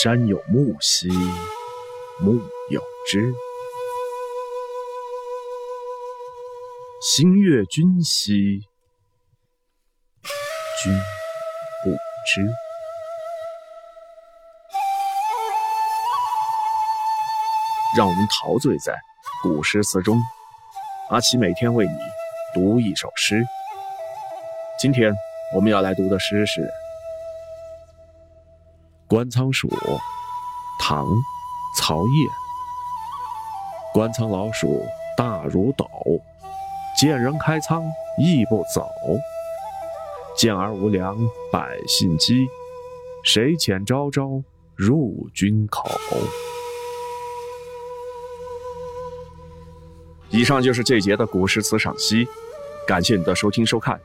山有木兮木有枝，心悦君兮君不知。让我们陶醉在古诗词中。阿奇每天为你读一首诗。今天我们要来读的诗是《观仓鼠》，唐·曹烨。观仓老鼠大如斗，见人开仓亦不走。见而无粮百姓饥，谁遣朝朝入君口？以上就是这节的古诗词赏析，感谢你的收听收看。